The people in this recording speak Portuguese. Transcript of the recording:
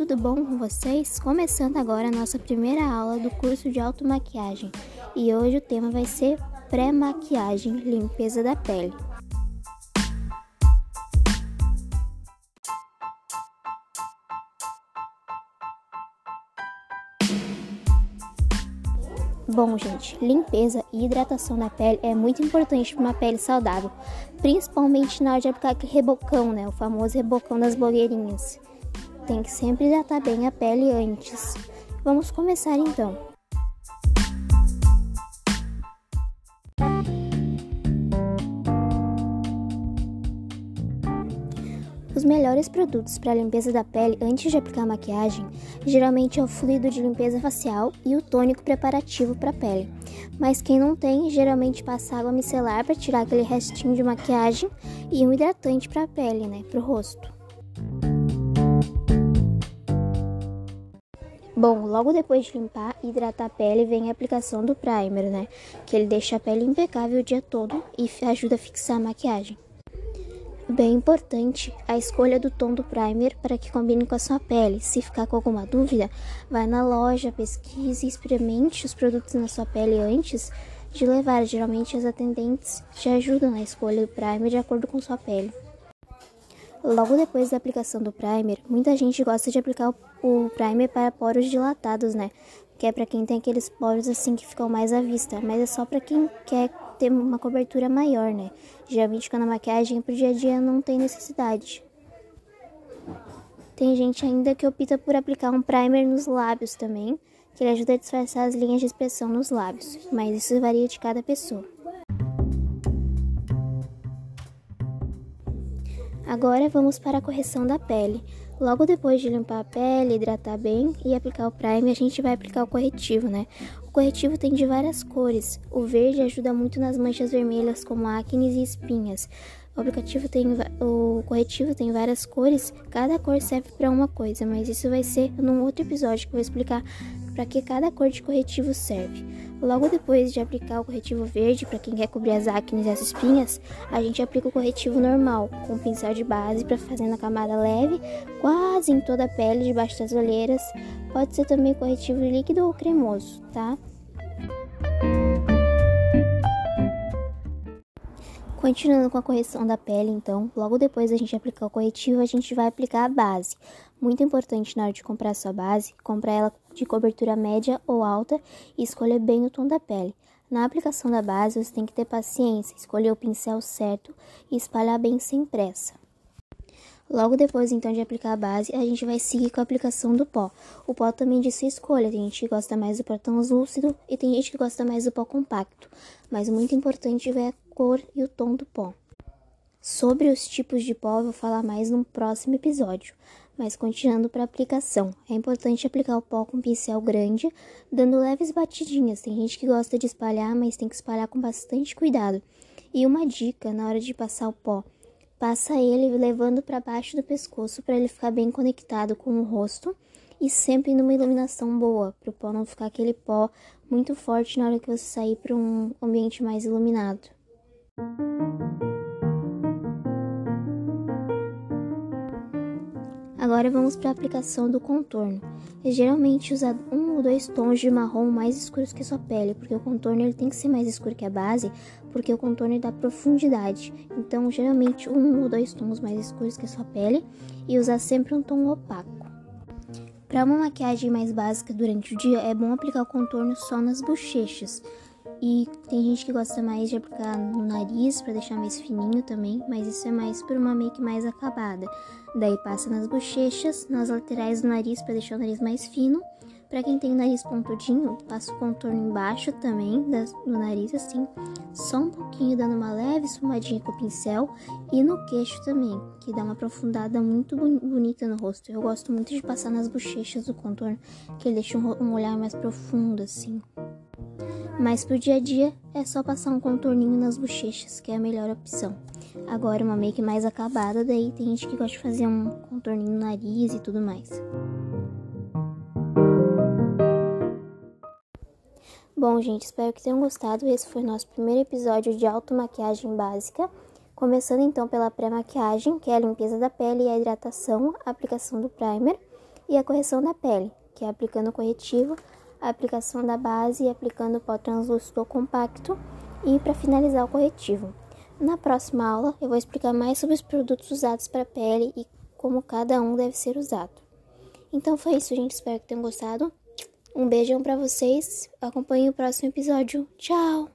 tudo bom com vocês? Começando agora a nossa primeira aula do curso de automaquiagem. E hoje o tema vai ser pré-maquiagem, limpeza da pele. Bom, gente, limpeza e hidratação da pele é muito importante para uma pele saudável, principalmente na hora de aplicar aquele rebocão, né? O famoso rebocão das blogueirinhas. Tem que sempre hidratar bem a pele antes. Vamos começar então. Os melhores produtos para a limpeza da pele antes de aplicar maquiagem geralmente é o fluido de limpeza facial e o tônico preparativo para a pele. Mas quem não tem, geralmente passa água micelar para tirar aquele restinho de maquiagem e um hidratante para a pele, né, para o rosto. Bom, logo depois de limpar e hidratar a pele, vem a aplicação do primer, né? Que ele deixa a pele impecável o dia todo e ajuda a fixar a maquiagem. Bem importante a escolha do tom do primer para que combine com a sua pele. Se ficar com alguma dúvida, vai na loja, pesquise e experimente os produtos na sua pele antes de levar. Geralmente as atendentes te ajudam na escolha do primer de acordo com sua pele. Logo depois da aplicação do primer, muita gente gosta de aplicar o primer para poros dilatados, né? Que é para quem tem aqueles poros assim que ficam mais à vista, mas é só para quem quer ter uma cobertura maior, né? Geralmente quando a maquiagem pro dia a dia não tem necessidade. Tem gente ainda que opta por aplicar um primer nos lábios também, que ele ajuda a disfarçar as linhas de expressão nos lábios, mas isso varia de cada pessoa. Agora vamos para a correção da pele. Logo depois de limpar a pele, hidratar bem e aplicar o primer, a gente vai aplicar o corretivo, né? O corretivo tem de várias cores. O verde ajuda muito nas manchas vermelhas, como acne e espinhas. O aplicativo tem o corretivo tem várias cores, cada cor serve para uma coisa, mas isso vai ser num outro episódio que eu vou explicar para que cada cor de corretivo serve. Logo depois de aplicar o corretivo verde para quem quer cobrir as acnes e as espinhas, a gente aplica o corretivo normal, com pincel de base para fazer na camada leve, quase em toda a pele debaixo das olheiras. Pode ser também corretivo líquido ou cremoso, tá? Continuando com a correção da pele, então, logo depois da gente aplicar o corretivo, a gente vai aplicar a base. Muito importante na hora de comprar a sua base, comprar ela de cobertura média ou alta e escolher bem o tom da pele. Na aplicação da base, você tem que ter paciência, escolher o pincel certo e espalhar bem sem pressa. Logo depois, então, de aplicar a base, a gente vai seguir com a aplicação do pó. O pó também de sua escolha. Tem gente que gosta mais do pó translúcido e tem gente que gosta mais do pó compacto. Mas muito importante ver cor e o tom do pó. Sobre os tipos de pó, eu vou falar mais no próximo episódio. Mas continuando para a aplicação, é importante aplicar o pó com pincel grande, dando leves batidinhas. Tem gente que gosta de espalhar, mas tem que espalhar com bastante cuidado. E uma dica na hora de passar o pó: passa ele levando para baixo do pescoço para ele ficar bem conectado com o rosto e sempre numa iluminação boa, para o pó não ficar aquele pó muito forte na hora que você sair para um ambiente mais iluminado. Agora vamos para a aplicação do contorno. É geralmente usado um ou dois tons de marrom mais escuros que a sua pele, porque o contorno ele tem que ser mais escuro que a base, porque o contorno dá profundidade. Então, geralmente um ou dois tons mais escuros que a sua pele e usar sempre um tom opaco. Para uma maquiagem mais básica durante o dia, é bom aplicar o contorno só nas bochechas, e tem gente que gosta mais de aplicar no nariz para deixar mais fininho também, mas isso é mais por uma make mais acabada. Daí passa nas bochechas, nas laterais do nariz para deixar o nariz mais fino. Para quem tem o nariz pontudinho, passa o contorno embaixo também do nariz assim, só um pouquinho dando uma leve esfumadinha com o pincel e no queixo também, que dá uma aprofundada muito bonita no rosto. Eu gosto muito de passar nas bochechas do contorno, que ele deixa um olhar mais profundo assim. Mas pro dia a dia é só passar um contorninho nas bochechas, que é a melhor opção. Agora uma make mais acabada, daí tem gente que gosta de fazer um contorninho no nariz e tudo mais. Bom, gente, espero que tenham gostado. Esse foi nosso primeiro episódio de automaquiagem básica. Começando então pela pré-maquiagem, que é a limpeza da pele e a hidratação, a aplicação do primer. e a correção da pele, que é aplicando o corretivo, a aplicação da base aplicando o pó translúcido compacto e para finalizar o corretivo. Na próxima aula eu vou explicar mais sobre os produtos usados para pele e como cada um deve ser usado. Então foi isso, gente. Espero que tenham gostado. Um beijão para vocês. Acompanhe o próximo episódio. Tchau!